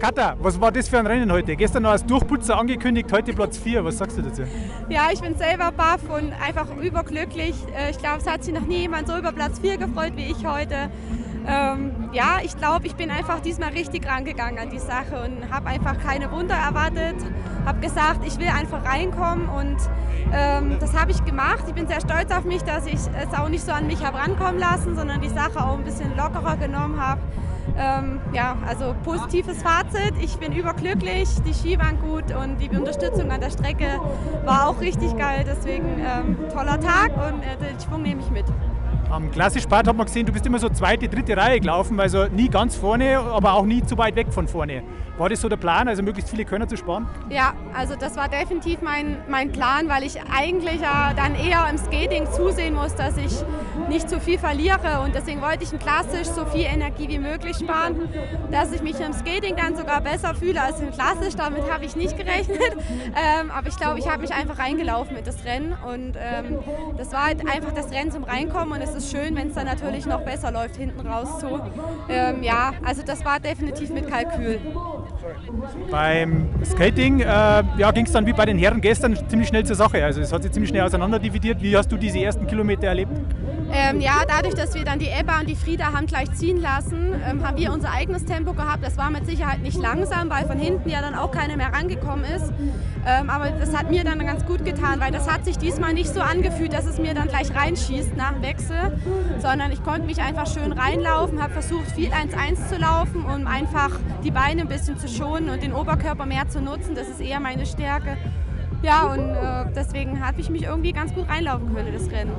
Katha, was war das für ein Rennen heute? Gestern noch als Durchputzer angekündigt, heute Platz 4. Was sagst du dazu? Ja, ich bin selber baff und einfach überglücklich. Äh, ich glaube, es hat sich noch nie jemand so über Platz 4 gefreut wie ich heute. Ähm, ja, ich glaube, ich bin einfach diesmal richtig rangegangen an die Sache und habe einfach keine Wunder erwartet. Habe gesagt, ich will einfach reinkommen und ähm, das habe ich gemacht. Ich bin sehr stolz auf mich, dass ich es auch nicht so an mich habe rankommen lassen, sondern die Sache auch ein bisschen lockerer genommen habe. Ähm, ja, also positives Fazit. Ich bin überglücklich, die Ski waren gut und die Unterstützung an der Strecke war auch richtig geil. Deswegen ähm, toller Tag und äh, den Schwung nehme ich mit. Am Klassischbad hat man gesehen, du bist immer so zweite, dritte Reihe gelaufen, also nie ganz vorne, aber auch nie zu weit weg von vorne. War das so der Plan, also möglichst viele Könner zu sparen? Ja, also das war definitiv mein, mein Plan, weil ich eigentlich ja dann eher im Skating zusehen muss, dass ich nicht zu viel verliere und deswegen wollte ich im Klassisch so viel Energie wie möglich sparen, dass ich mich im Skating dann sogar besser fühle als im Klassisch. Damit habe ich nicht gerechnet, ähm, aber ich glaube, ich habe mich einfach reingelaufen mit das Rennen und ähm, das war halt einfach das Rennen zum Reinkommen und es ist schön, wenn es dann natürlich noch besser läuft hinten raus so. Ähm, ja, also das war definitiv mit Kalkül. Beim Skating äh, ja, ging es dann wie bei den Herren gestern ziemlich schnell zur Sache. Also es hat sich ziemlich schnell auseinanderdividiert. Wie hast du diese ersten Kilometer erlebt? Ähm, ja, dadurch, dass wir dann die Ebba und die Frieda haben gleich ziehen lassen, ähm, haben wir unser eigenes Tempo gehabt. Das war mit Sicherheit nicht langsam, weil von hinten ja dann auch keiner mehr rangekommen ist. Ähm, aber das hat mir dann ganz gut getan, weil das hat sich diesmal nicht so angefühlt, dass es mir dann gleich reinschießt nach dem Wechsel, sondern ich konnte mich einfach schön reinlaufen, habe versucht viel 1-1 zu laufen, um einfach die Beine ein bisschen zu schonen und den Oberkörper mehr zu nutzen. Das ist eher meine Stärke. Ja, und äh, deswegen habe ich mich irgendwie ganz gut reinlaufen können, das Rennen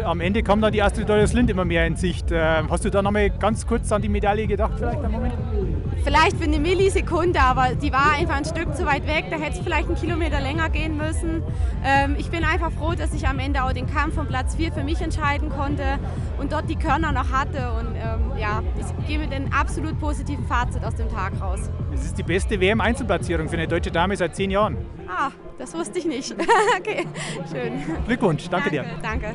am Ende kam dann die Astrid Dorius Lind immer mehr in Sicht. Ähm, hast du da nochmal ganz kurz an die Medaille gedacht, vielleicht einen Moment? Vielleicht für eine Millisekunde, aber die war einfach ein Stück zu weit weg. Da hätte es vielleicht einen Kilometer länger gehen müssen. Ähm, ich bin einfach froh, dass ich am Ende auch den Kampf von Platz 4 für mich entscheiden konnte und dort die Körner noch hatte. Und ähm, ja, ich gehe mit einem absolut positiven Fazit aus dem Tag raus. Es ist die beste WM-Einzelplatzierung für eine deutsche Dame seit zehn Jahren. Ah, das wusste ich nicht. okay, schön. Glückwunsch, danke, danke dir. Danke.